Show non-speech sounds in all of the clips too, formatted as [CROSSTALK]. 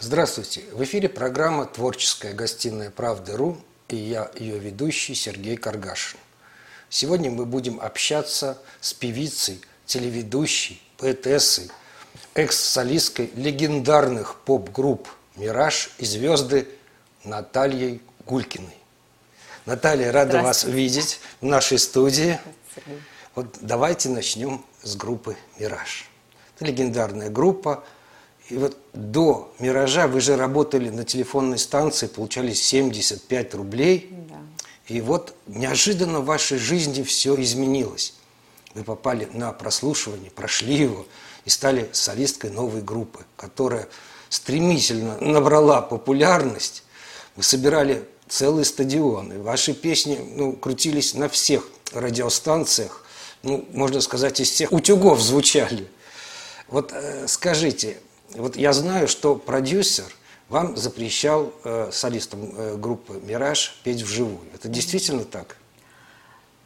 Здравствуйте! В эфире программа «Творческая гостиная Правды.ру» и я, ее ведущий Сергей Каргашин. Сегодня мы будем общаться с певицей, телеведущей, поэтессой, экс-солисткой легендарных поп-групп «Мираж» и «Звезды» Натальей Гулькиной. Наталья, рада вас видеть в нашей студии. Вот давайте начнем с группы «Мираж». Это легендарная группа – и вот до «Миража» вы же работали на телефонной станции, получали 75 рублей. Да. И вот неожиданно в вашей жизни все изменилось. Вы попали на прослушивание, прошли его и стали солисткой новой группы, которая стремительно набрала популярность. Вы собирали целые стадионы. Ваши песни ну, крутились на всех радиостанциях. Ну, можно сказать, из всех утюгов звучали. Вот э, скажите, вот я знаю, что продюсер вам запрещал э, солистам э, группы «Мираж» петь вживую. Это действительно так?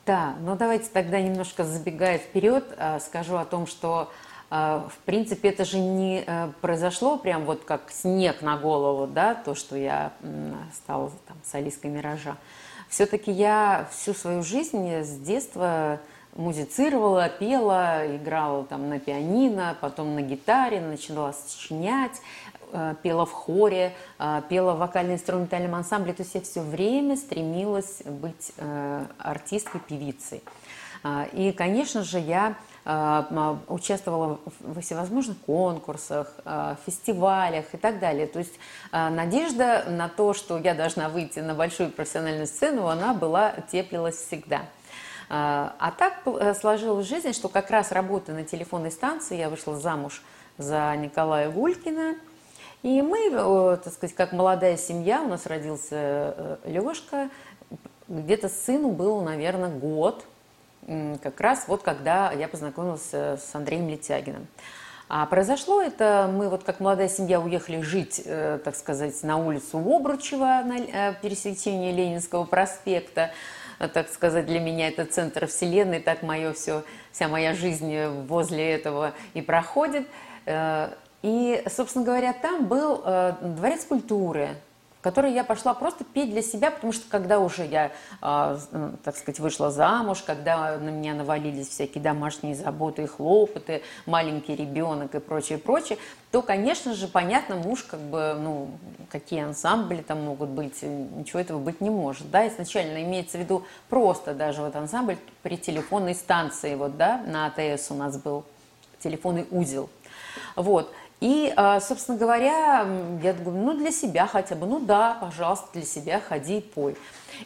Да, но давайте тогда немножко забегая вперед, э, скажу о том, что э, в принципе это же не э, произошло прям вот как снег на голову, да, то, что я стала там, солисткой «Миража». Все-таки я всю свою жизнь с детства музицировала, пела, играла там на пианино, потом на гитаре, начала сочинять, э, пела в хоре, э, пела в вокально-инструментальном ансамбле. То есть я все время стремилась быть э, артисткой, певицей. И, конечно же, я участвовала в всевозможных конкурсах, фестивалях и так далее. То есть надежда на то, что я должна выйти на большую профессиональную сцену, она была, теплилась всегда. А, а так э, сложилась жизнь, что как раз работая на телефонной станции, я вышла замуж за Николая Гулькина. И мы, э, так сказать, как молодая семья, у нас родился э, Лешка, где-то сыну был, наверное, год, как раз вот когда я познакомилась с Андреем Летягиным. А произошло это, мы вот как молодая семья уехали жить, так сказать, на улицу Обручева, на пересечении Ленинского проспекта. А, так сказать, для меня это центр вселенной, так мое все, вся моя жизнь возле этого и проходит. Э, и, собственно говоря, там был э, дворец культуры, которой я пошла просто петь для себя, потому что когда уже я, э, так сказать, вышла замуж, когда на меня навалились всякие домашние заботы и хлопоты, маленький ребенок и прочее, прочее, то, конечно же, понятно, муж, как бы, ну, какие ансамбли там могут быть, ничего этого быть не может, да, изначально имеется в виду просто даже вот ансамбль при телефонной станции, вот, да, на АТС у нас был телефонный узел, вот, и, а, собственно говоря, я думаю, ну, для себя хотя бы, ну да, пожалуйста, для себя ходи и пой.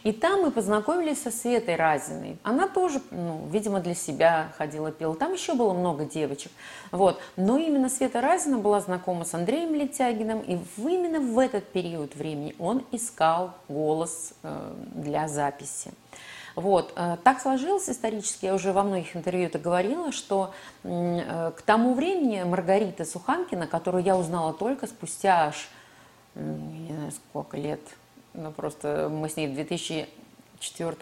И там мы познакомились со Светой Разиной. Она тоже, ну, видимо, для себя ходила, пела. Там еще было много девочек. Вот. Но именно Света Разина была знакома с Андреем Летягиным. И именно в этот период времени он искал голос э, для записи. Вот. Э, так сложилось исторически, я уже во многих интервью это говорила, что э, к тому времени Маргарита Суханкина, которую я узнала только спустя аж, не знаю, сколько лет, ну просто мы с ней в 2004,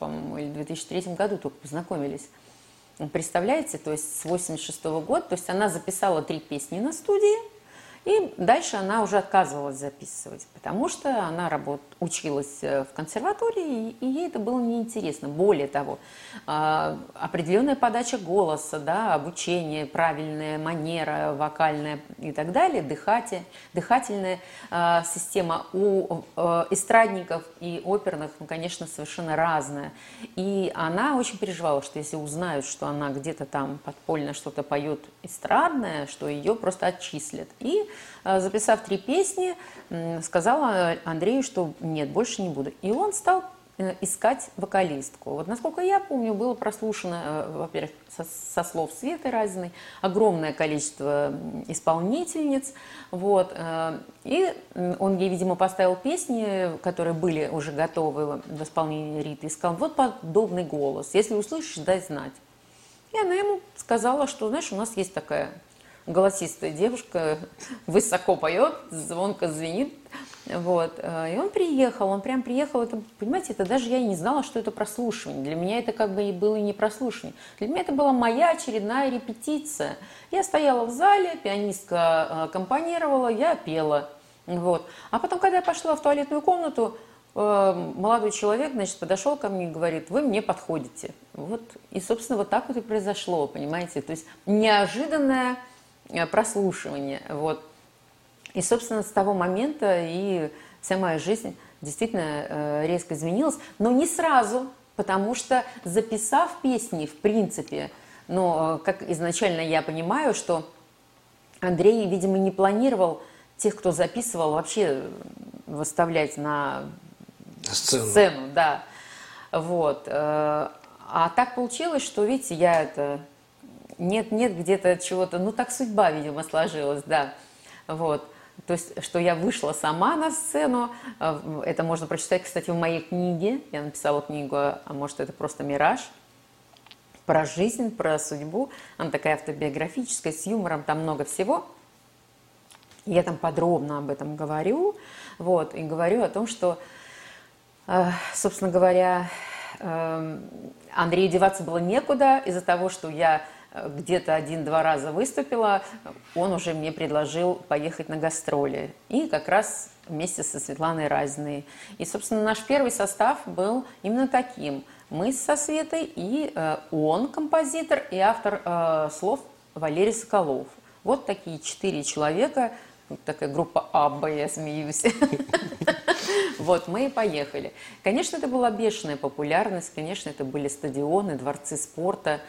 по-моему, или 2003 году только познакомились. Представляете, то есть с 86 -го года, то есть она записала три песни на студии, и дальше она уже отказывалась записывать, потому что она работ... училась э, в консерватории, и ей это было неинтересно. Более того, а, определенная подача голоса, да, обучение, правильная манера вокальная и так далее, дыхатель, дыхательная а, система у э, эстрадников и оперных, ну, конечно, совершенно разная. И она очень переживала, что если узнают, что она где-то там подпольно что-то поет эстрадное, что ее просто отчислят. И записав три песни, сказала Андрею, что нет, больше не буду. И он стал э, искать вокалистку. Вот насколько я помню, было прослушано, э, во-первых, со, со слов Светы Разиной, огромное количество исполнительниц. Вот, и он ей, видимо, поставил песни, которые были уже готовы в исполнении Риты, и сказал, вот подобный голос, если услышишь, дай знать. И она ему сказала, что, знаешь, у нас есть такая голосистая девушка, высоко поет, звонко звенит. Вот. И он приехал, он прям приехал, это, понимаете, это даже я не знала, что это прослушивание. Для меня это как бы и было не прослушивание. Для меня это была моя очередная репетиция. Я стояла в зале, пианистка аккомпанировала, я пела. Вот. А потом, когда я пошла в туалетную комнату, э, молодой человек, значит, подошел ко мне и говорит, вы мне подходите. Вот. И, собственно, вот так вот и произошло, понимаете. То есть неожиданное э, прослушивание. Вот. И, собственно, с того момента и вся моя жизнь действительно э, резко изменилась. Но не сразу, потому что записав песни, в принципе, но как изначально я понимаю, что Андрей, видимо, не планировал тех, кто записывал, вообще выставлять на сцену, сцену да. Вот. Э, а так получилось, что, видите, я это... Нет, нет, где-то чего-то... Ну, так судьба, видимо, сложилась, да. Вот. То есть, что я вышла сама на сцену. Э, это можно прочитать, кстати, в моей книге. Я написала книгу, а может, это просто «Мираж» про жизнь, про судьбу. Она такая автобиографическая, с юмором, там много всего – я там подробно об этом говорю, вот, и говорю о том, что, э, собственно говоря, э, Андрею деваться было некуда из-за того, что я где-то один-два раза выступила, он уже мне предложил поехать на гастроли. И как раз вместе со Светланой Разиной. И, собственно, наш первый состав был именно таким. Мы со Светой и он, композитор, и автор слов Валерий Соколов. Вот такие четыре человека – такая группа Абба, я смеюсь. [LAUGHS] Вот, мы и поехали. Конечно, это была бешеная популярность, конечно, это были стадионы, дворцы спорта.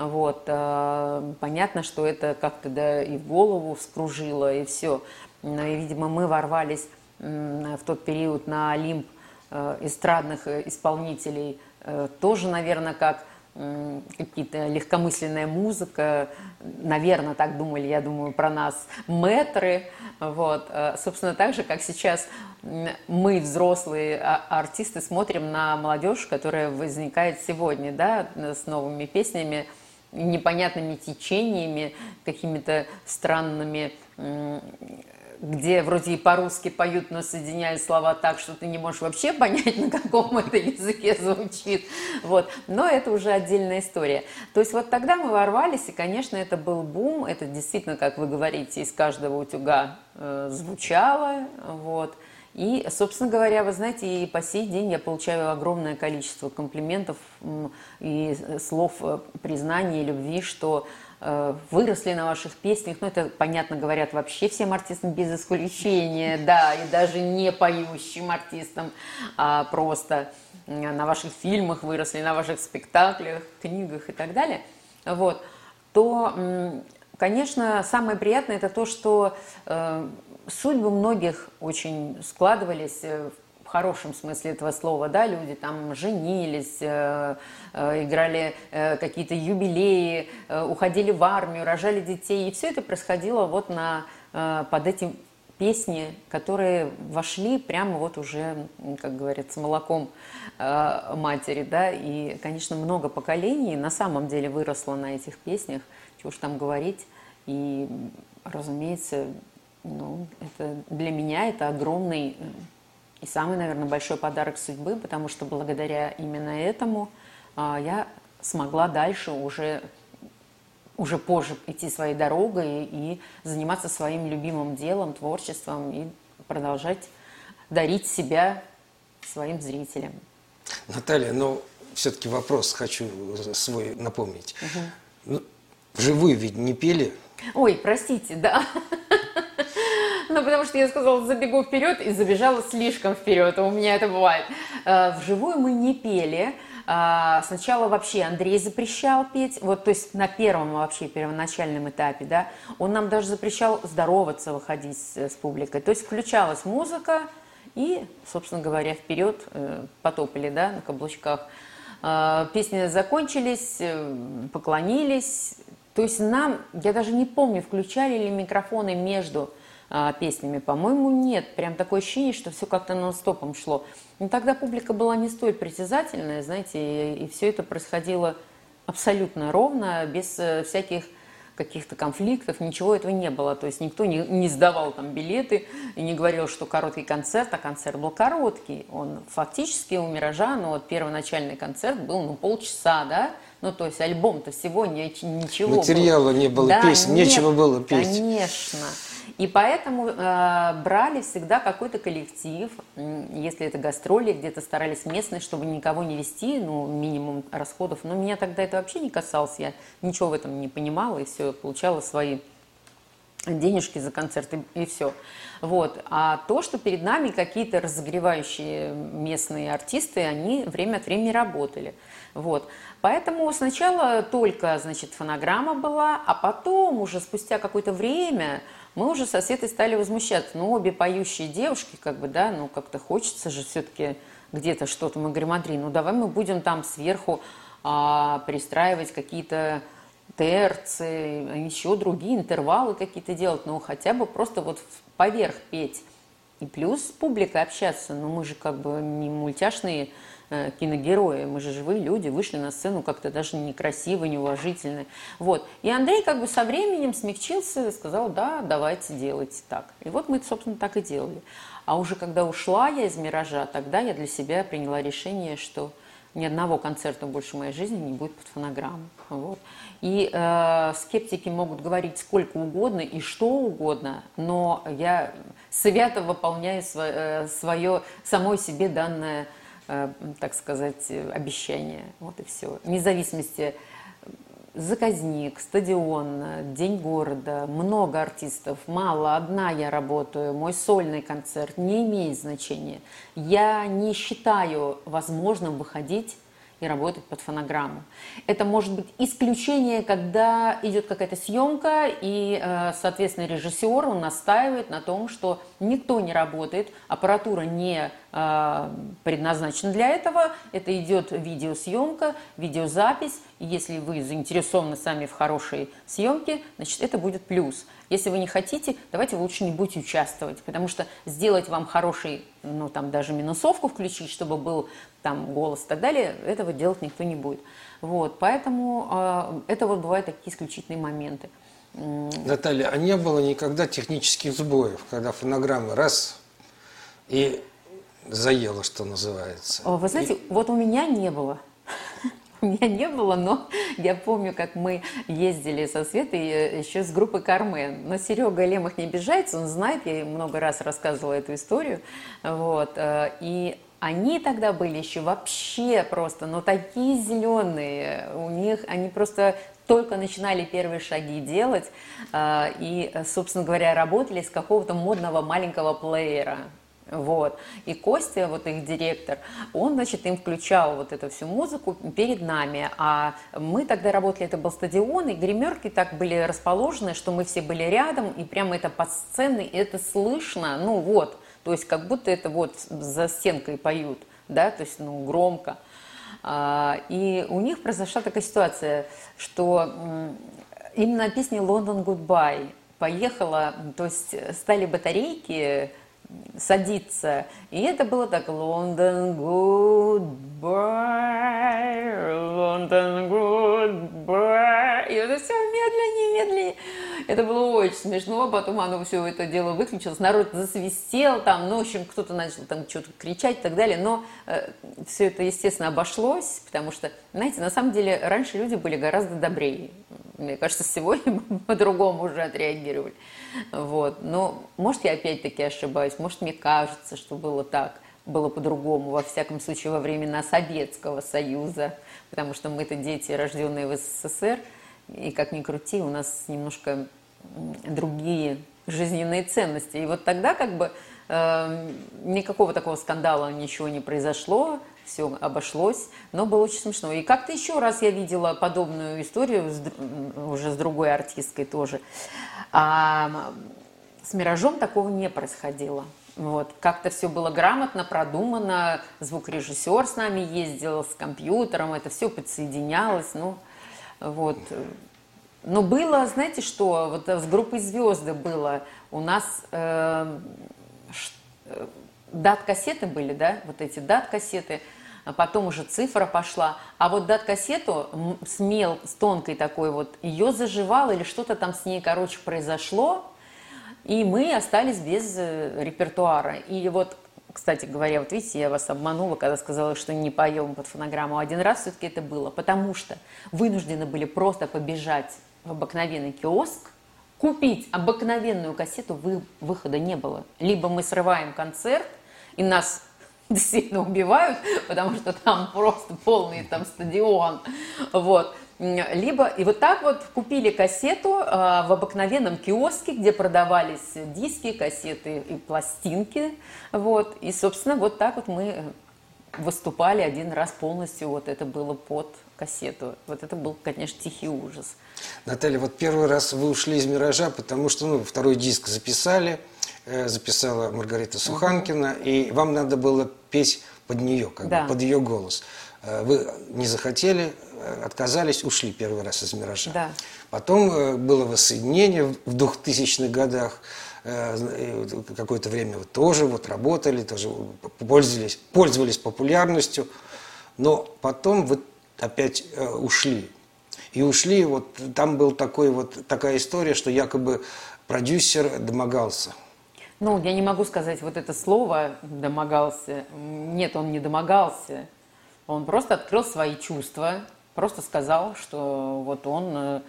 Вот, э, понятно, что это как-то да, и в голову вскружило, и все. Но, и, видимо, мы ворвались в тот период на Олимп э, эстрадных э, исполнителей тоже, наверное, как какие-то легкомысленная музыка, наверное, так думали, я думаю, про нас мэтры, вот, собственно, так же, как сейчас мы, взрослые а, артисты, смотрим на молодежь, которая возникает сегодня, да, с новыми песнями, непонятными течениями, какими-то странными где вроде и по-русски поют, но соединяют слова так, что ты не можешь вообще [LAUGHS] понять, на каком это языке звучит. Вот. Но это уже отдельная история. То есть вот тогда мы ворвались, и, конечно, это был бум. Это действительно, как вы говорите, из каждого утюга э, звучало. Вот. И, собственно говоря, вы знаете, и по сей день я получаю огромное количество комплиментов и слов э, признания любви, что Э, выросли на ваших песнях, ну это, понятно, говорят вообще всем артистам без исключения, да, и даже не поющим артистам, а просто на ваших фильмах выросли, на ваших спектаклях, книгах и так далее, вот, то, конечно, самое приятное это то, что э, судьбы многих очень складывались э, хорошем смысле этого слова, да, люди там женились, э, э, играли э, какие-то юбилеи, э, уходили в армию, рожали детей, и все это происходило вот на, э, под эти песни, которые вошли прямо вот уже, как говорится, молоком матери, да, и, конечно, много поколений на самом деле выросло на этих песнях, чего уж там говорить, и, разумеется, ну, это для меня это огромный и самый, наверное, большой подарок судьбы, потому что благодаря именно этому а, я смогла дальше уже, уже позже идти своей дорогой и заниматься своим любимым делом, творчеством и продолжать дарить себя своим зрителям. Наталья, ну все-таки вопрос хочу свой напомнить. Угу. Ну, вживую ведь не пели? Ой, простите, да. Ну, потому что я сказала, забегу вперед и забежала слишком вперед. У меня это бывает. Э, вживую мы не пели. Э, сначала вообще Андрей запрещал петь, вот, то есть на первом вообще первоначальном этапе, да, он нам даже запрещал здороваться, выходить с, с публикой. То есть включалась музыка, и, собственно говоря, вперед э, потопали, да, на каблучках. Песни закончились, поклонились. То есть нам, я даже не помню, включали ли микрофоны между а, песнями. По-моему, нет. Прям такое ощущение, что все как-то нон-стопом шло. Но тогда публика была не столь притязательная, знаете, и, и все это происходило абсолютно ровно, без э, всяких каких-то конфликтов, ничего этого не было. То есть никто не, не сдавал там билеты и не говорил, что короткий концерт, а концерт был короткий. Он фактически у «Миража», ну вот первоначальный концерт был ну полчаса, да, ну, то есть альбом-то всего ничего. Материала было. не было, да, песен, нет, нечего было петь. Конечно. И поэтому э, брали всегда какой-то коллектив, если это гастроли, где-то старались местные, чтобы никого не вести, ну, минимум расходов. Но меня тогда это вообще не касалось, я ничего в этом не понимала, и все, получала свои денежки за концерты и все. Вот. А то, что перед нами какие-то разогревающие местные артисты, они время от времени работали. Вот. Поэтому сначала только, значит, фонограмма была, а потом уже спустя какое-то время мы уже со Светой стали возмущаться. Ну, обе поющие девушки, как бы, да, ну, как-то хочется же все-таки где-то что-то. Мы говорим, Андрей, ну, давай мы будем там сверху а, пристраивать какие-то терцы, еще другие интервалы какие-то делать, ну, хотя бы просто вот поверх петь. И плюс с публикой общаться. Ну, мы же как бы не мультяшные Э, киногерои, мы же живые люди, вышли на сцену как-то даже некрасиво, неуважительно. Вот. И Андрей как бы со временем смягчился сказал, да, давайте делайте так. И вот мы, собственно, так и делали. А уже когда ушла я из «Миража», тогда я для себя приняла решение, что ни одного концерта больше в моей жизни не будет под фонограмму. Вот. И э, скептики могут говорить сколько угодно и что угодно, но я свято выполняю свое, э, свое самой себе данное так сказать, обещание. Вот и все. Вне зависимости заказник, стадион, день города, много артистов, мало, одна я работаю, мой сольный концерт не имеет значения. Я не считаю возможным выходить и работать под фонограмму. Это может быть исключение, когда идет какая-то съемка, и, э, соответственно, режиссер он настаивает на том, что никто не работает, аппаратура не э, предназначена для этого, это идет видеосъемка, видеозапись, и если вы заинтересованы сами в хорошей съемке, значит, это будет плюс. Если вы не хотите, давайте лучше не будете участвовать, потому что сделать вам хороший, ну там даже минусовку включить, чтобы был там голос и так далее, этого делать никто не будет. Вот, поэтому э, это вот бывают такие исключительные моменты. Наталья, а не было никогда технических сбоев, когда фонограмма раз и заела, что называется? Вы знаете, и... вот у меня не было. [LAUGHS] у меня не было, но я помню, как мы ездили со Светой э, еще с группой Кармен. Но Серега Лемах не обижается, он знает, я много раз рассказывала эту историю. Вот. Э, и они тогда были еще вообще просто, ну такие зеленые, у них, они просто только начинали первые шаги делать э, и, собственно говоря, работали с какого-то модного маленького плеера. Вот. И Костя, вот их директор, он, значит, им включал вот эту всю музыку перед нами. А мы тогда работали, это был стадион, и гримерки так были расположены, что мы все были рядом, и прямо это под сценой, это слышно, ну вот, то есть как будто это вот за стенкой поют, да, то есть, ну, громко. А, и у них произошла такая ситуация, что именно на песне «Лондон Goodbye» поехала, то есть стали батарейки садиться. И это было так, Лондон, goodbye, Лондон, goodbye. И это все медленнее, медленнее. Это было очень смешно, потом оно все это дело выключилось, народ засвистел там, ну, в общем, кто-то начал там что-то кричать и так далее, но э, все это, естественно, обошлось, потому что, знаете, на самом деле раньше люди были гораздо добрее. Мне кажется, сегодня [LAUGHS] по-другому уже отреагировали. Вот. Но, может, я опять-таки ошибаюсь, может, мне кажется, что было так, было по-другому, во всяком случае, во времена Советского Союза, потому что мы-то дети, рожденные в СССР, и как ни крути, у нас немножко другие жизненные ценности. И вот тогда как бы э, никакого такого скандала ничего не произошло, все обошлось, но было очень смешно. И как-то еще раз я видела подобную историю с, уже с другой артисткой тоже. А с «Миражом» такого не происходило. Вот. Как-то все было грамотно, продумано, звукорежиссер с нами ездил с компьютером, это все подсоединялось. Ну, вот. Но было, знаете что, вот с группой «Звезды» было, у нас э, э, дат-кассеты были, да, вот эти дат-кассеты – а потом уже цифра пошла. А вот дат-кассету с мел, с тонкой такой вот, ее заживал или что-то там с ней, короче, произошло, и мы остались без э, репертуара. И вот кстати говоря, вот видите, я вас обманула, когда сказала, что не поем под фонограмму. Один раз все-таки это было, потому что вынуждены были просто побежать в обыкновенный киоск, купить обыкновенную кассету, вы, выхода не было. Либо мы срываем концерт, и нас [LAUGHS] действительно убивают, потому что там просто полный там стадион. Вот. Либо, и вот так вот купили кассету э, в обыкновенном киоске, где продавались диски, кассеты и пластинки. Вот. И, собственно, вот так вот мы выступали один раз полностью, вот это было под кассету. Вот это был, конечно, тихий ужас. Наталья, вот первый раз вы ушли из «Миража», потому что ну, второй диск записали, э, записала Маргарита Суханкина, угу. и вам надо было петь под нее, как да. бы, под ее голос. Э, вы не захотели, э, отказались, ушли первый раз из «Миража». Да. Потом было воссоединение в 2000-х годах, какое-то время вы тоже вот работали, тоже пользовались, пользовались популярностью, но потом вы опять ушли. И ушли, вот там был такой вот, такая история, что якобы продюсер домогался. Ну, я не могу сказать вот это слово «домогался». Нет, он не домогался. Он просто открыл свои чувства, просто сказал, что вот он э,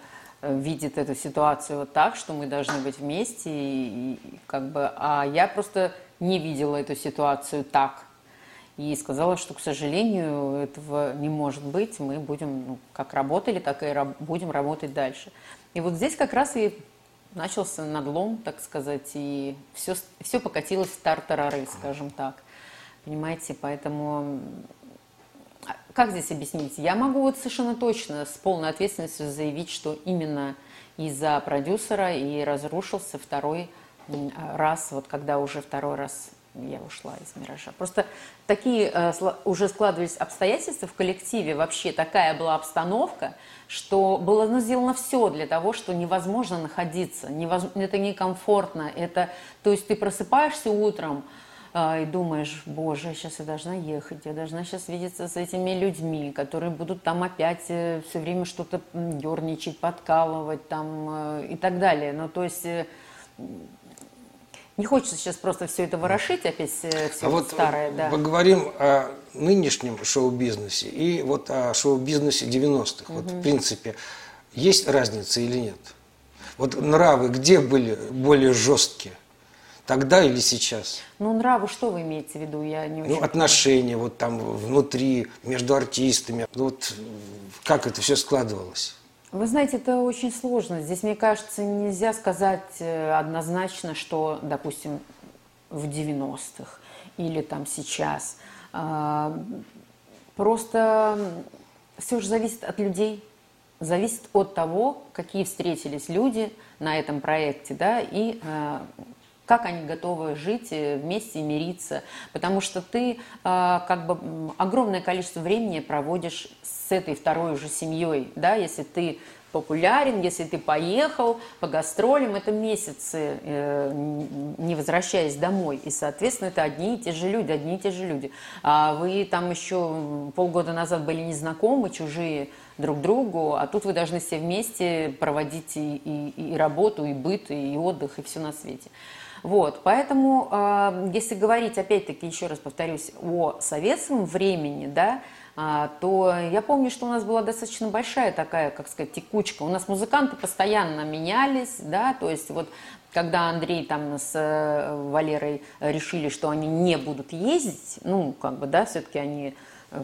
видит эту ситуацию вот так, что мы должны быть вместе, и, и как бы, а я просто не видела эту ситуацию так. И сказала, что, к сожалению, этого не может быть. Мы будем, ну, как работали, так и раб будем работать дальше. И вот здесь как раз и начался надлом, так сказать, и все, все покатилось в тартарары, скажем так. Понимаете, поэтому как здесь объяснить? Я могу вот совершенно точно с полной ответственностью заявить, что именно из-за продюсера и разрушился второй раз, вот когда уже второй раз я ушла из «Миража». Просто такие э, уже складывались обстоятельства в коллективе, вообще такая была обстановка, что было ну, сделано все для того, что невозможно находиться, невоз... это некомфортно, это, то есть ты просыпаешься утром, а, и думаешь, боже, сейчас я должна ехать, я должна сейчас видеться с этими людьми, которые будут там опять э, все время что-то дерничать, подкалывать там э, и так далее. Ну, то есть э, не хочется сейчас просто все это ворошить, опять все а вот старое. Да. Поговорим о нынешнем шоу-бизнесе и вот о шоу-бизнесе 90-х. Угу. Вот в принципе, есть разница или нет? Вот нравы где были более жесткие? Тогда или сейчас? Ну, нравы, что вы имеете в виду? Я не очень ну, отношения вот там внутри, между артистами. Ну, вот как это все складывалось? Вы знаете, это очень сложно. Здесь, мне кажется, нельзя сказать э, однозначно, что, допустим, в 90-х или там сейчас. А, просто все же зависит от людей, зависит от того, какие встретились люди на этом проекте, да, и э, как они готовы жить э, вместе и мириться. Потому что ты а, как бы огромное количество времени проводишь с этой второй уже семьей, да, если ты популярен, если ты поехал по гастролям, это месяцы, э, не возвращаясь домой. И, соответственно, это одни и те же люди, одни и те же люди. А вы там еще полгода назад были незнакомы, чужие друг другу, а тут вы должны все вместе проводить и, и, и работу, и быт, и отдых, и все на свете. Вот, поэтому, э, если говорить, опять-таки, еще раз повторюсь, о советском времени, да, э, то я помню, что у нас была достаточно большая такая, как сказать, текучка. У нас музыканты постоянно менялись, да, то есть вот когда Андрей там с э, Валерой решили, что они не будут ездить, ну, как бы, да, все-таки они э,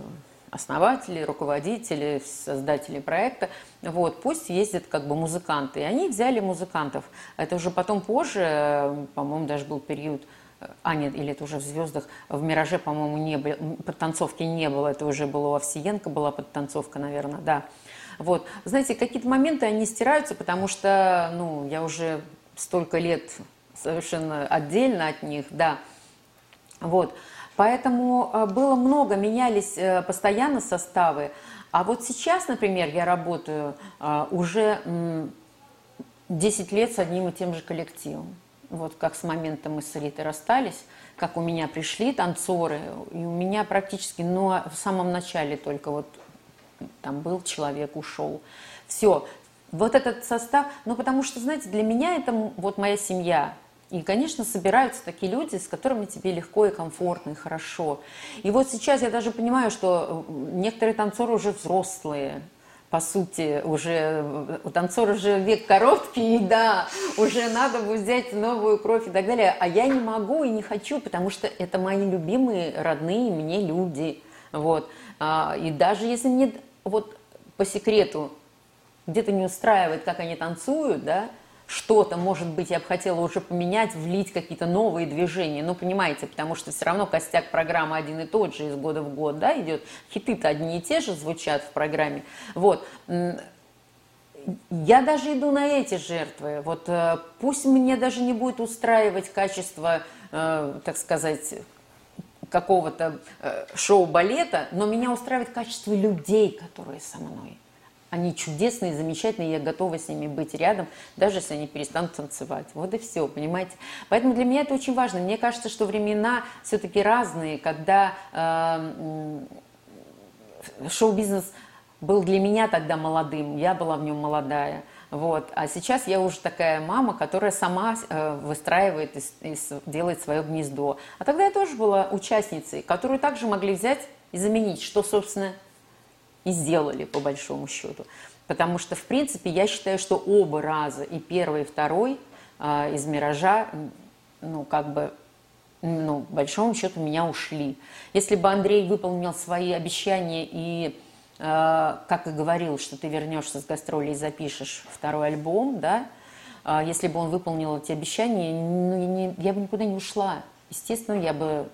основатели, руководители, создатели проекта, вот, пусть ездят как бы музыканты. И они взяли музыкантов. Это уже потом позже, по-моему, даже был период, а нет, или это уже в «Звездах», в «Мираже», по-моему, не было, подтанцовки не было, это уже было у Овсиенко была подтанцовка, наверное, да. Вот, знаете, какие-то моменты, они стираются, потому что, ну, я уже столько лет совершенно отдельно от них, да, вот, Поэтому э, было много, менялись э, постоянно составы. А вот сейчас, например, я работаю э, уже 10 лет с одним и тем же коллективом. вот как с момента мы с Ритой расстались, как у меня пришли танцоры, и у меня практически, ну, а в самом начале только вот там был человек, ушел. Все, вот этот состав, ну, потому что, знаете, для меня это вот моя семья. И, конечно, собираются такие люди, с которыми тебе легко и комфортно, и хорошо. И вот сейчас я даже понимаю, что э, некоторые танцоры уже взрослые, по сути, уже у танцора уже век короткий, да, уже надо будет взять новую кровь и так далее. А я не могу и не хочу, потому что это мои любимые, родные мне люди. Вот. А, и даже если мне вот по секрету где-то не устраивает, как они танцуют, да, что-то, может быть, я бы хотела уже поменять, влить какие-то новые движения. Ну, понимаете, потому что все равно костяк программы один и тот же из года в год, да, идет. Хиты-то одни и те же звучат в программе. Вот. Я даже иду на эти жертвы. Вот э, пусть мне даже не будет устраивать качество, э, так сказать, какого-то э, шоу-балета, но меня устраивает качество людей, которые со мной. Они чудесные, замечательные, я готова с ними быть рядом, даже если они перестанут танцевать. Вот и все, понимаете? Поэтому для меня это очень важно. Мне кажется, что времена все-таки разные, когда э, шоу-бизнес был для меня тогда молодым, я была в нем молодая. Вот. А сейчас я уже такая мама, которая сама э, выстраивает и, и делает свое гнездо. А тогда я тоже была участницей, которую также могли взять и заменить, что, собственно, и сделали, по большому счету. Потому что, в принципе, я считаю, что оба раза, и первый, и второй э, из «Миража», ну, как бы, ну, по большому счету, меня ушли. Если бы Андрей выполнил свои обещания и, э, как и говорил, что ты вернешься с гастролей и запишешь второй альбом, да, э, если бы он выполнил эти обещания, ну, не, я бы никуда не ушла. Естественно, я бы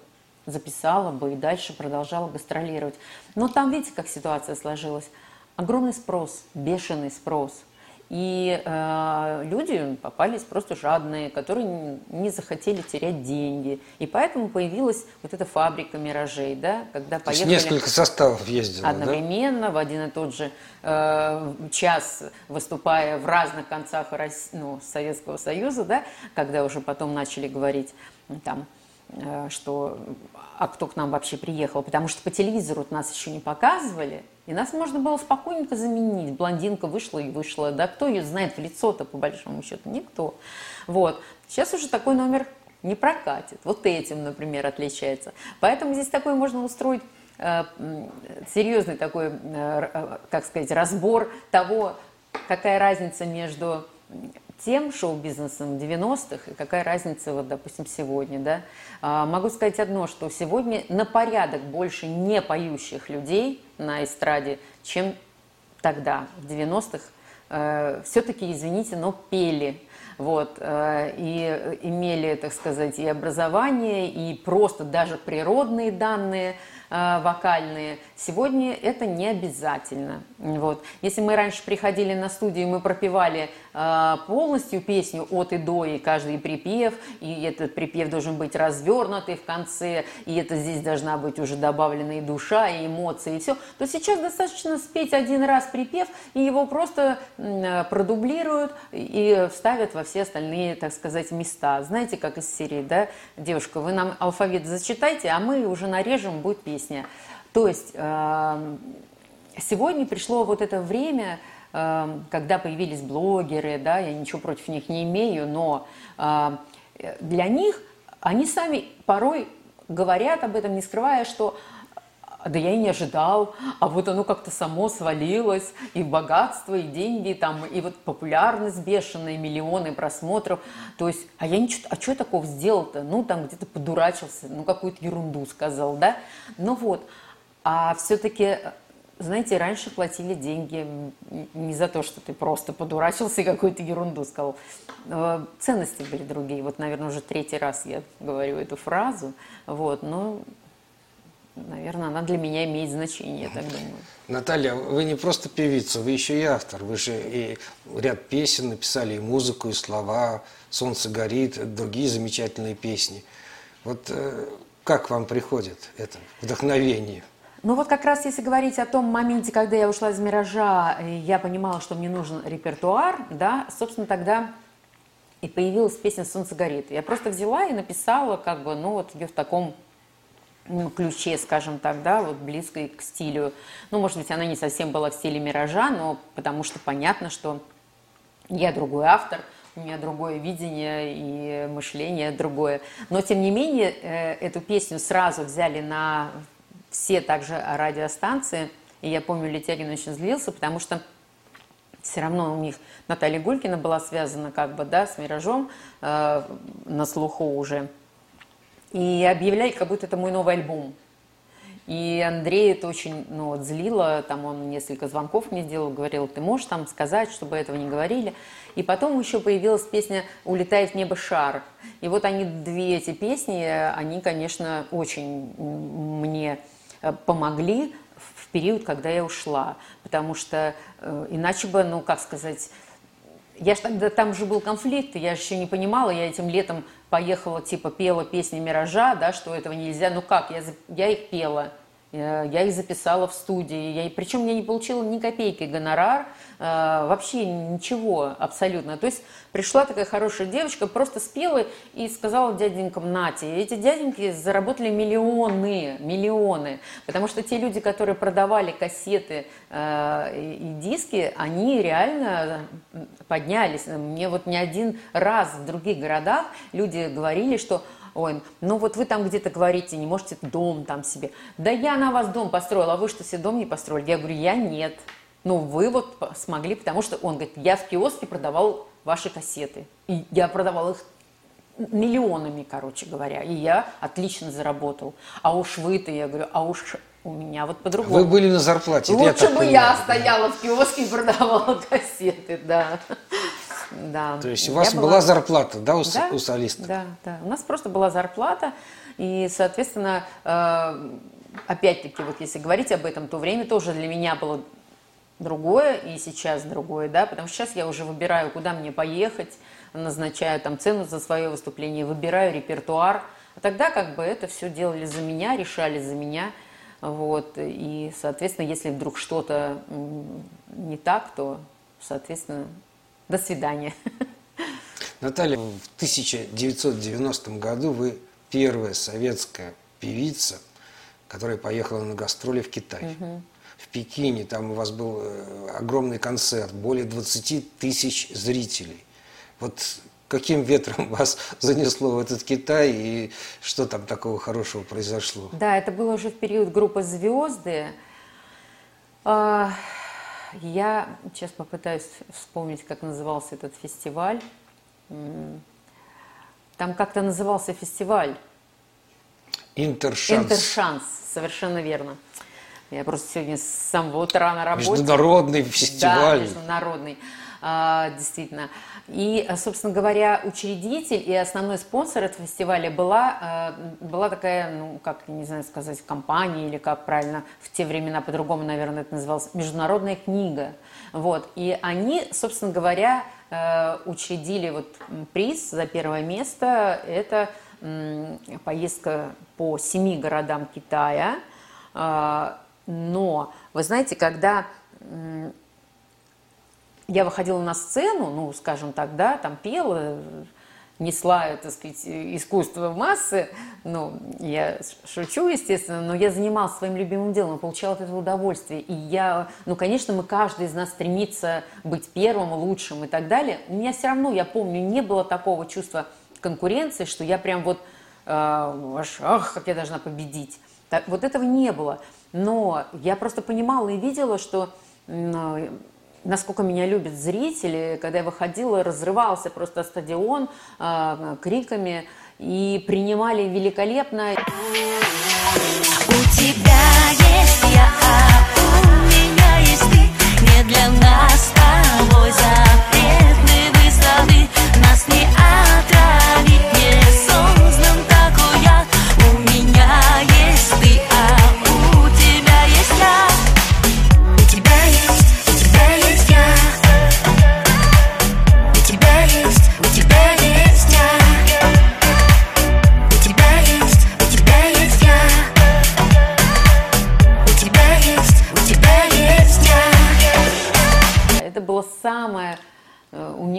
записала бы и дальше продолжала гастролировать. Но там, видите, как ситуация сложилась. Огромный спрос, бешеный спрос. И э, люди попались просто жадные, которые не захотели терять деньги. И поэтому появилась вот эта фабрика миражей, да, когда То поехали... несколько составов ездило, Одновременно, да? в один и тот же э, час, выступая в разных концах России, ну, Советского Союза, да, когда уже потом начали говорить там что а кто к нам вообще приехал, потому что по телевизору нас еще не показывали, и нас можно было спокойненько заменить. Блондинка вышла и вышла. Да кто ее знает в лицо-то, по большому счету? Никто. Вот. Сейчас уже такой номер не прокатит. Вот этим, например, отличается. Поэтому здесь такой можно устроить э, серьезный такой, э, э как сказать, разбор того, какая разница между тем шоу-бизнесом 90-х, и какая разница, вот, допустим, сегодня, да. А, могу сказать одно, что сегодня на порядок больше не поющих людей на эстраде, чем тогда, в 90-х. Э, все-таки, извините, но пели. Вот, э, и имели, так сказать, и образование, и просто даже природные данные – Э, вокальные. Сегодня это не обязательно. Вот. Если мы раньше приходили на студию, мы пропевали э, полностью песню от и до, и каждый припев, и этот припев должен быть развернутый в конце, и это здесь должна быть уже добавлена и душа, и эмоции, и все, то сейчас достаточно спеть один раз припев, и его просто э, продублируют и вставят во все остальные, так сказать, места. Знаете, как из серии, да, девушка, вы нам алфавит зачитайте, а мы уже нарежем, будет песня. То есть эм, сегодня пришло вот это время, эм, когда появились блогеры, да, я ничего против них не имею, но эм, для них они сами порой говорят об этом, не скрывая, что да я и не ожидал, а вот оно как-то само свалилось, и богатство, и деньги, там, и вот популярность бешеная, миллионы просмотров, то есть, а я ничего, а что я такого сделал-то? Ну, там где-то подурачился, ну, какую-то ерунду сказал, да? Ну вот, а все-таки знаете, раньше платили деньги не за то, что ты просто подурачился и какую-то ерунду сказал. Ценности были другие. Вот, наверное, уже третий раз я говорю эту фразу. Вот, но наверное, она для меня имеет значение, я так думаю. Наталья, вы не просто певица, вы еще и автор. Вы же и ряд песен написали, и музыку, и слова, «Солнце горит», другие замечательные песни. Вот э, как вам приходит это вдохновение? Ну вот как раз если говорить о том моменте, когда я ушла из «Миража», я понимала, что мне нужен репертуар, да, собственно, тогда и появилась песня «Солнце горит». Я просто взяла и написала, как бы, ну вот ее в таком ключе, скажем так, да, вот близкой к стилю. Ну, может быть, она не совсем была в стиле «Миража», но потому что понятно, что я другой автор, у меня другое видение и мышление другое. Но, тем не менее, э, эту песню сразу взяли на все также радиостанции. И я помню, Летягин очень злился, потому что все равно у них Наталья Гулькина была связана как бы, да, с «Миражом» э, на слуху уже. И объявляли, как будто это мой новый альбом. И Андрей это очень ну, вот, злило, там он несколько звонков мне сделал, говорил, ты можешь там сказать, чтобы этого не говорили. И потом еще появилась песня «Улетает в небо шар». И вот они, две эти песни, они, конечно, очень мне помогли в период, когда я ушла. Потому что э, иначе бы, ну, как сказать, я же тогда, там же был конфликт, я же еще не понимала, я этим летом поехала, типа, пела песни «Миража», да, что этого нельзя. Ну как, я, я их пела. Э, я их записала в студии. Я, причем я не получила ни копейки гонорар, э, вообще ничего абсолютно. То есть пришла такая хорошая девочка, просто спела и сказала дяденькам Нате. Эти дяденьки заработали миллионы, миллионы. Потому что те люди, которые продавали кассеты э, и диски, они реально поднялись. Мне вот не один раз в других городах люди говорили, что ой, ну вот вы там где-то говорите, не можете дом там себе. Да я на вас дом построила, а вы что, себе дом не построили? Я говорю, я нет. Ну, вы вот смогли, потому что он говорит, я в киоске продавал ваши кассеты. И я продавал их миллионами, короче говоря. И я отлично заработал. А уж вы-то, я говорю, а уж у меня вот по-другому. Вы были на зарплате. Лучше бы я стояла в киоске и продавала [LAUGHS] кассеты, да. Да. То есть у вас была... была зарплата, да, у, да, у солиста? Да, да. У нас просто была зарплата, и, соответственно, э, опять-таки, вот если говорить об этом, то время тоже для меня было другое, и сейчас другое, да, потому что сейчас я уже выбираю, куда мне поехать, назначаю там цену за свое выступление, выбираю репертуар. А тогда как бы это все делали за меня, решали за меня. Вот, и, соответственно, если вдруг что-то не так, то, соответственно, до свидания. Наталья, в 1990 году вы первая советская певица, которая поехала на гастроли в Китай. Угу. В Пекине, там у вас был э, огромный концерт, более 20 тысяч зрителей. Вот каким ветром [LAUGHS] вас занесло в этот Китай и что там такого хорошего произошло? Да, это было уже в период группы «Звезды». Я сейчас попытаюсь вспомнить, как назывался этот фестиваль. Там как-то назывался фестиваль. Интершанс. Интершанс, совершенно верно. Я просто сегодня с самого утра на работе. Международный фестиваль. Да, международный. А, действительно. И, собственно говоря, учредитель и основной спонсор этого фестиваля была, а, была такая, ну, как, не знаю сказать, компания или как правильно, в те времена по-другому, наверное, это называлось, международная книга. Вот. И они, собственно говоря, а, учредили вот приз за первое место. Это поездка по семи городам Китая. Но, вы знаете, когда я выходила на сцену, ну, скажем так, да, там пела, несла, так сказать, искусство в массы, ну, я шучу, естественно, но я занималась своим любимым делом, получала от этого удовольствие. И я, ну, конечно, мы, каждый из нас стремится быть первым, лучшим и так далее. У меня все равно, я помню, не было такого чувства конкуренции, что я прям вот, э, ах, как я должна победить. Так, вот этого не было. Но я просто понимала и видела, что насколько меня любят зрители, когда я выходила, разрывался просто стадион э, криками и принимали великолепно. У тебя есть я, а у меня есть ты, не для нас с тобой запретны высоты, нас не отравить, не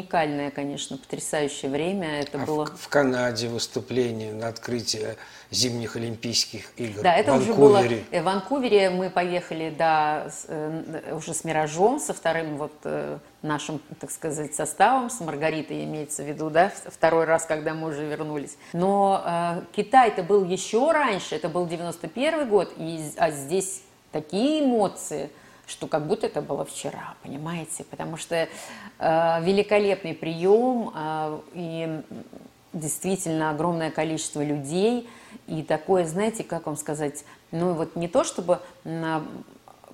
уникальное, конечно, потрясающее время. Это а было... в, в Канаде выступление на открытие зимних Олимпийских игр. Да, это в уже было Ванкувере. в Ванкувере. Мы поехали, да, с, э, уже с «Миражом», со вторым вот э, нашим, так сказать, составом, с Маргаритой имеется в виду, да, второй раз, когда мы уже вернулись. Но э, Китай-то был еще раньше, это был 91 год, и, а здесь такие эмоции, что как будто это было вчера, понимаете? Потому что э, великолепный прием э, и действительно огромное количество людей и такое, знаете, как вам сказать, ну вот не то чтобы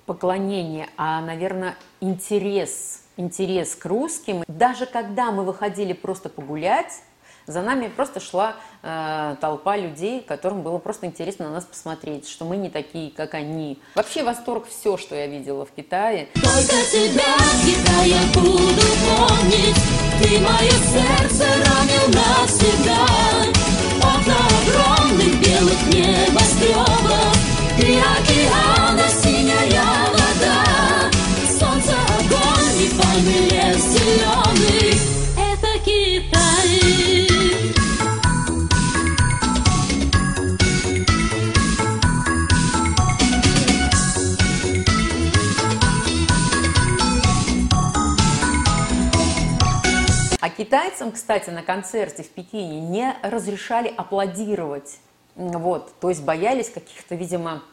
поклонение, а, наверное, интерес, интерес к русским. Даже когда мы выходили просто погулять, за нами просто шла э, толпа людей, которым было просто интересно на нас посмотреть, что мы не такие, как они. Вообще восторг все, что я видела в Китае. Только тебя, Китая, буду помнить. Ты мое сердце ранил навсегда. Окна огромных белых небоскребов. Океана, китайцам, кстати, на концерте в Пекине не разрешали аплодировать. Вот, то есть боялись каких-то, видимо,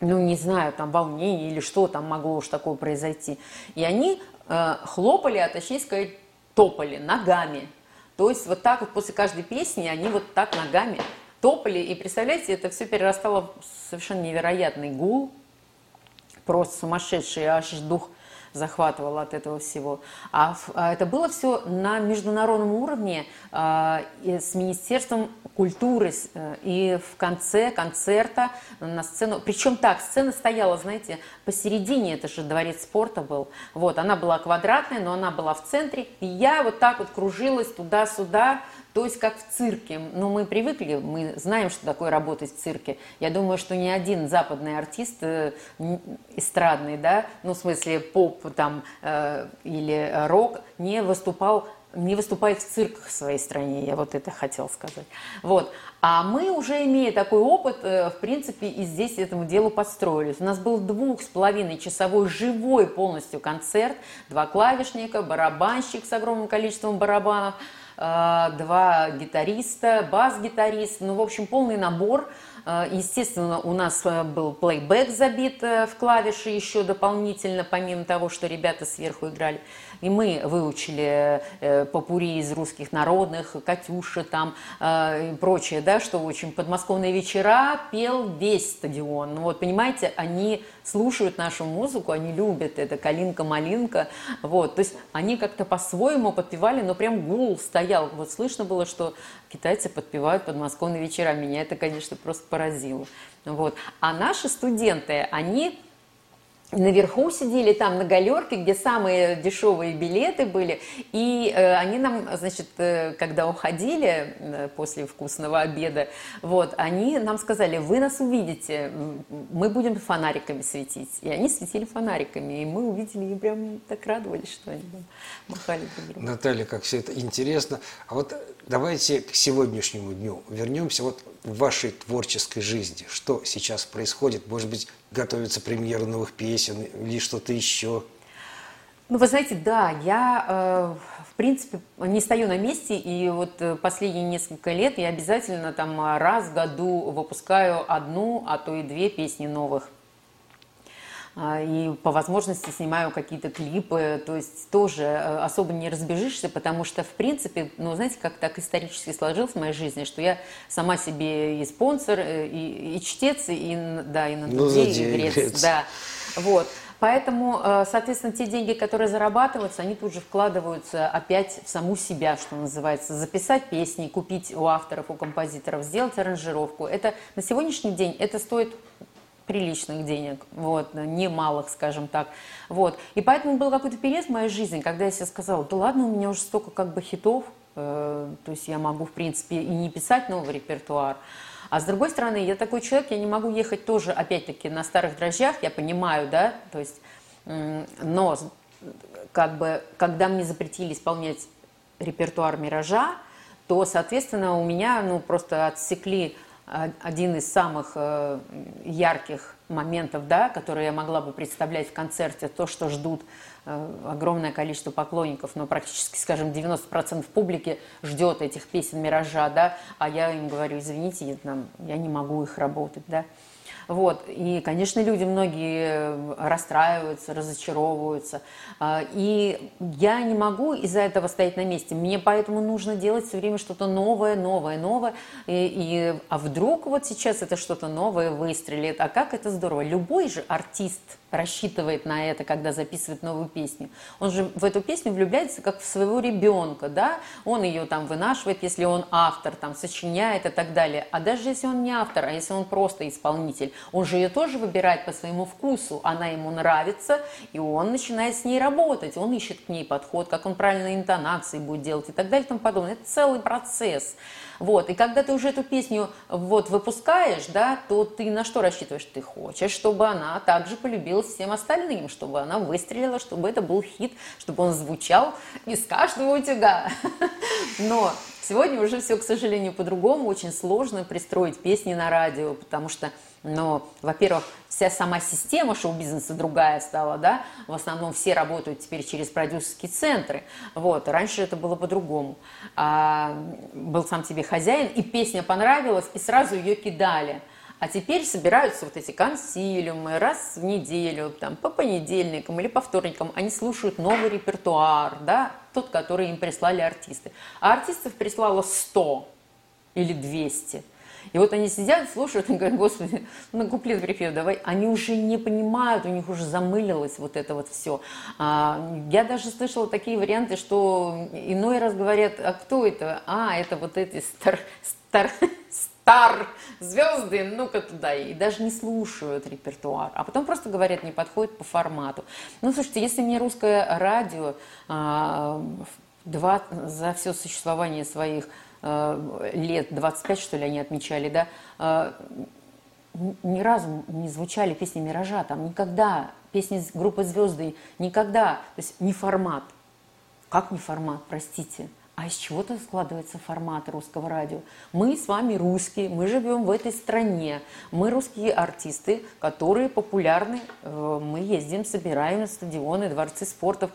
ну, не знаю, там, волнений или что там могло уж такое произойти. И они э, хлопали, а точнее сказать, топали ногами. То есть вот так вот после каждой песни они вот так ногами топали. И представляете, это все перерастало в совершенно невероятный гул, просто сумасшедший, аж дух захватывало от этого всего. А, а это было все на международном уровне а, с Министерством культуры. э, И в конце концерта на сцену... Причем так, сцена стояла, знаете, посередине, это же дворец спорта был. Вот, она была квадратная, но она была в центре. И я вот так вот кружилась туда-сюда, то есть как в цирке. Но мы привыкли, мы знаем, что такое работать в цирке. Я думаю, что ни один западный артист э, эстрадный, да, ну, в смысле поп там э, или рок, не выступал не выступает в цирках в своей стране, я вот это хотела сказать. Вот. А мы уже, имея такой опыт, э, в принципе, и здесь этому делу подстроились. У нас был двух с половиной часовой живой полностью концерт, два клавишника, барабанщик с огромным количеством барабанов, два гитариста, бас-гитарист, ну, в общем, полный набор. Э, Естественно, у нас э, был плейбэк забит э, в клавиши еще дополнительно, помимо того, что ребята сверху играли. И мы выучили э, попури из русских народных, Катюша там и прочее, да, что очень подмосковные вечера пел весь стадион. Ну вот, понимаете, они слушают нашу музыку, они любят это, калинка-малинка, вот, то есть они как-то по-своему подпевали, но прям гул стоял, вот слышно было, что китайцы подпевают подмосковные вечера, меня это, конечно, просто поразило, вот. А наши студенты, они наверху сидели там на галерке, где самые дешевые билеты были, и э, они нам, значит, э, когда уходили э, после вкусного обеда, вот, они нам сказали, вы нас увидите, мы будем фонариками светить, и они светили фонариками, и мы увидели, и прям так радовались, что они там махали. Наталья, как все это интересно. А вот давайте к сегодняшнему дню вернемся вот в вашей творческой жизни. Что сейчас происходит? Может быть, готовится премьера новых песен или что-то еще? Ну, вы знаете, да, я, э, в принципе, не стою на месте, и вот э, последние несколько лет я обязательно там раз в году выпускаю одну, а то и две песни новых. А, И по возможности снимаю какие-то клипы, то есть тоже э, особо не разбежишься, потому что, в принципе, ну, знаете, как так исторически сложилось в моей жизни, что я сама себе и спонсор, э, и, и чтец, и, да, и на Ну, и грец, грец. да. Вот. Поэтому, э, соответственно, те деньги, которые зарабатываются, они тут же вкладываются опять в саму себя, что называется. Записать песни, купить у авторов, у композиторов, сделать аранжировку. Это на сегодняшний день это стоит приличных денег, вот, немалых, скажем так. Вот. И поэтому был какой-то период в моей жизни, когда я себе сказала, да ладно, у меня уже столько как бы хитов, э, то есть я могу, в принципе, и не писать новый репертуар. А с другой стороны, я такой человек, я не могу ехать тоже, опять-таки, на старых дрожжах, я понимаю, да, то есть, м, но как бы, когда мне запретили исполнять репертуар «Миража», то, соответственно, у меня ну, просто отсекли один из самых э, ярких моментов, да, которые я могла бы представлять в концерте, то, что ждут э, огромное количество поклонников, но практически, скажем, 90% публики ждет этих песен «Миража», да, а я им говорю, извините, я, там, я не могу их работать, да. Вот. И, конечно, люди многие расстраиваются, разочаровываются. А, и я не могу из-за этого стоять на месте. Мне поэтому нужно делать все время что-то новое, новое, новое. И, и, а вдруг вот сейчас это что-то новое выстрелит? А как это здорово? Любой же артист – рассчитывает на это, когда записывает новую песню. Он же в эту песню влюбляется как в своего ребенка, да? Он ее там вынашивает, если он автор, там, сочиняет и так далее. А даже если он не автор, а если он просто исполнитель, он же ее тоже выбирает по своему вкусу. Она ему нравится, и он начинает с ней работать. Он ищет к ней подход, как он правильно интонации будет делать и так далее и тому подобное. Это целый процесс. Вот. И когда ты уже эту песню вот, выпускаешь, да, то ты на что рассчитываешь? Ты хочешь, чтобы она также полюбилась всем остальным, чтобы она выстрелила, чтобы это был хит, чтобы он звучал из каждого утюга. [LAUGHS] Но сегодня уже все, к сожалению, по-другому. Очень сложно пристроить песни на радио, потому что но, во-первых, вся сама система шоу-бизнеса другая стала, да, в основном все работают теперь через продюсерские центры, вот, раньше это было по-другому. А, был сам тебе хозяин, и песня понравилась, и сразу ее кидали. А теперь собираются вот эти консилиумы раз в неделю, там, по понедельникам или по вторникам. Они слушают новый репертуар, да, тот, который им прислали артисты. А артистов прислало 100 или 200. И вот они сидят, слушают и говорят, господи, ну куплет припев давай. Они уже не понимают, у них уже замылилось вот это вот все. А, я даже слышала такие варианты, что иной раз говорят, а кто это? А, это вот эти стар, стар, [LAUGHS] стар звезды, ну-ка туда. И даже не слушают репертуар. А потом просто говорят, не подходит по формату. Ну, слушайте, если мне русское радио а, два, за все существование своих Э, лет 25, что ли, они отмечали, да, э, ни разу не звучали песни «Миража», там никогда, песни группы «Звезды», никогда, то есть не формат. Как не формат, простите? А из чего-то складывается формат русского радио. Мы с вами русские, мы живем в этой стране. Мы русские артисты, которые популярны. Э, мы ездим, собираем стадионы, дворцы спортов.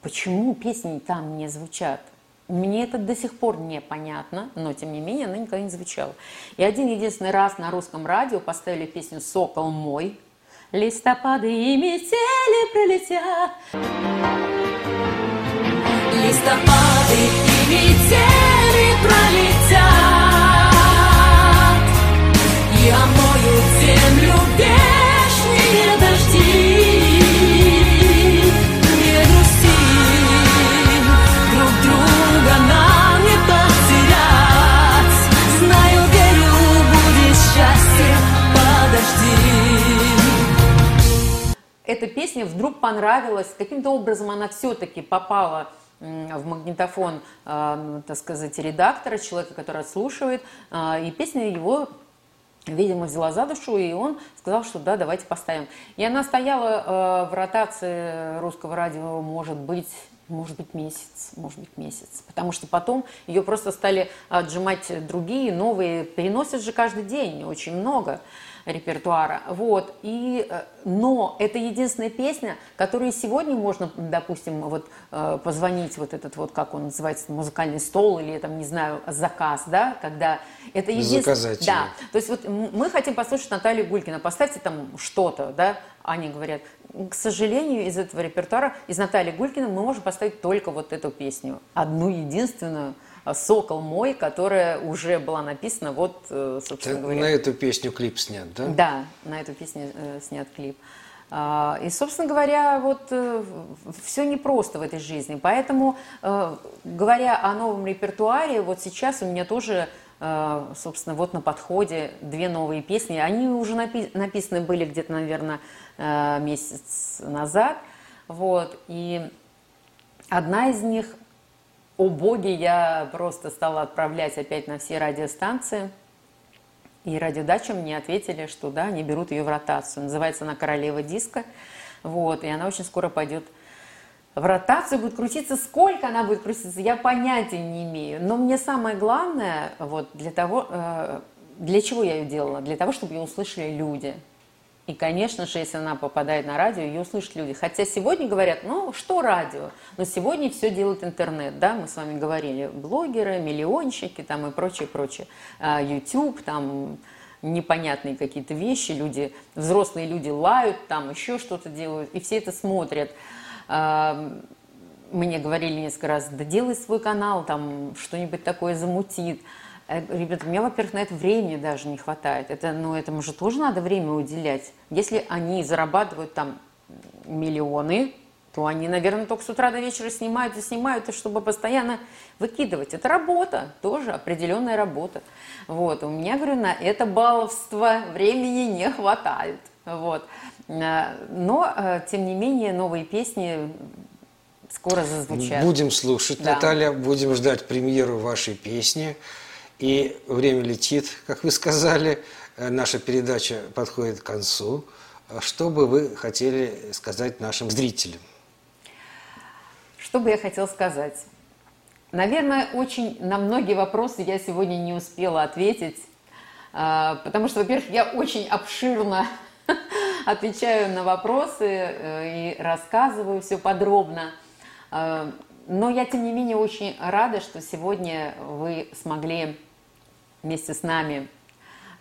Почему песни там не звучат? Мне это до сих пор непонятно, но тем не менее она никогда не звучала. И один единственный раз на русском радио поставили песню «Сокол мой». Листопады и метели пролетят. Листопады эта песня вдруг понравилась, каким-то образом она все-таки попала в магнитофон, так сказать, редактора, человека, который отслушивает, э, и песня его видимо, взяла за душу, и он сказал, что да, давайте поставим. И она стояла э, в ротации русского радио, может быть, может быть, месяц, может быть, месяц. Потому что потом ее просто стали отжимать другие, новые. Переносят же каждый день очень много репертуара. Вот. И, э, но это единственная песня, которую сегодня можно, допустим, вот, э, позвонить, вот этот вот, как он называется, музыкальный стол или, там, не знаю, заказ, да, когда это единственное... Да, то есть вот мы хотим послушать Наталью Гулькина, поставьте там что-то, да, они говорят, к сожалению, из этого репертуара, из Натальи Гулькина мы можем поставить только вот эту песню, одну единственную, «Сокол мой», которая уже была написана, вот, э, собственно Ты говоря. На эту песню клип снят, да? Да, на эту песню э, снят клип. А, и, собственно говоря, вот э, все непросто в этой жизни. Поэтому, э, говоря о новом репертуаре, вот сейчас у меня тоже, э, собственно, вот на подходе две новые песни. Они уже напи- написаны были где-то, наверное, э, месяц назад. Вот. И одна из них о боге я просто стала отправлять опять на все радиостанции. И радиодача мне ответили, что да, они берут ее в ротацию. Называется она «Королева диска». Вот, и она очень скоро пойдет в ротацию будет крутиться. Сколько она будет крутиться, я понятия не имею. Но мне самое главное, вот для того, э, для чего я ее делала? Для того, чтобы ее услышали люди. И, конечно же, если она попадает на радио, ее услышат люди. Хотя сегодня говорят, ну, что радио? Но сегодня все делает интернет, да, мы с вами говорили, блогеры, миллионщики там и прочее, прочее. А, YouTube, там непонятные какие-то вещи, люди, взрослые люди лают, там еще что-то делают, и все это смотрят. А, мне говорили несколько раз, да делай свой канал, там что-нибудь такое замутит. Э, ребята, у меня, во-первых, на это времени даже не хватает. Это, ну, этому же тоже надо время уделять. Если они зарабатывают там миллионы, то они, наверное, только с утра до вечера снимают и снимают, и чтобы постоянно выкидывать. Это работа, тоже определенная работа. Вот. У меня, говорю, на это баловство времени не хватает. Вот. Э, но, э, тем не менее, новые песни скоро зазвучат. Будем слушать, да. Наталья, будем ждать премьеру вашей песни. И время летит, как вы сказали, э, наша передача подходит к концу. Что бы вы хотели сказать нашим зрителям? Что бы я хотела сказать? Наверное, очень на многие вопросы я сегодня не успела ответить, а, потому что, во-первых, я очень обширно [LAUGHS] отвечаю на вопросы э, и рассказываю все подробно. Но я, тем не менее, очень рада, что сегодня вы смогли вместе с нами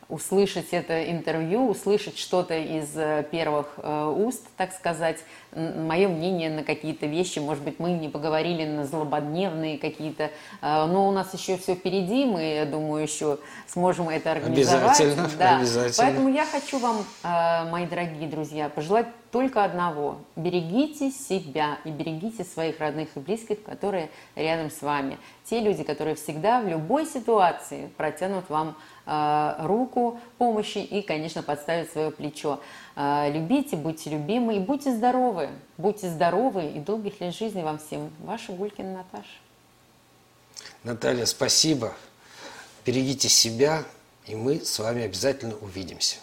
услышать это интервью, услышать что-то из э, первых э, уст, так сказать, мое мнение на какие-то вещи. Может быть, мы не поговорили на злободневные какие-то, э, но у нас еще все впереди, мы, я думаю, еще сможем это организовать. Обязательно, да. обязательно. Поэтому я хочу вам, мои дорогие друзья, пожелать только одного. Берегите себя и берегите своих родных и близких, которые рядом с вами. Те люди, которые всегда в любой ситуации протянут вам Э, руку помощи и, конечно, подставить свое плечо. Э, любите, будьте любимы и будьте здоровы. Будьте здоровы и долгих лет жизни вам всем. Ваша Гулькина Наташа. Наталья, спасибо. Берегите себя, и мы с вами обязательно увидимся.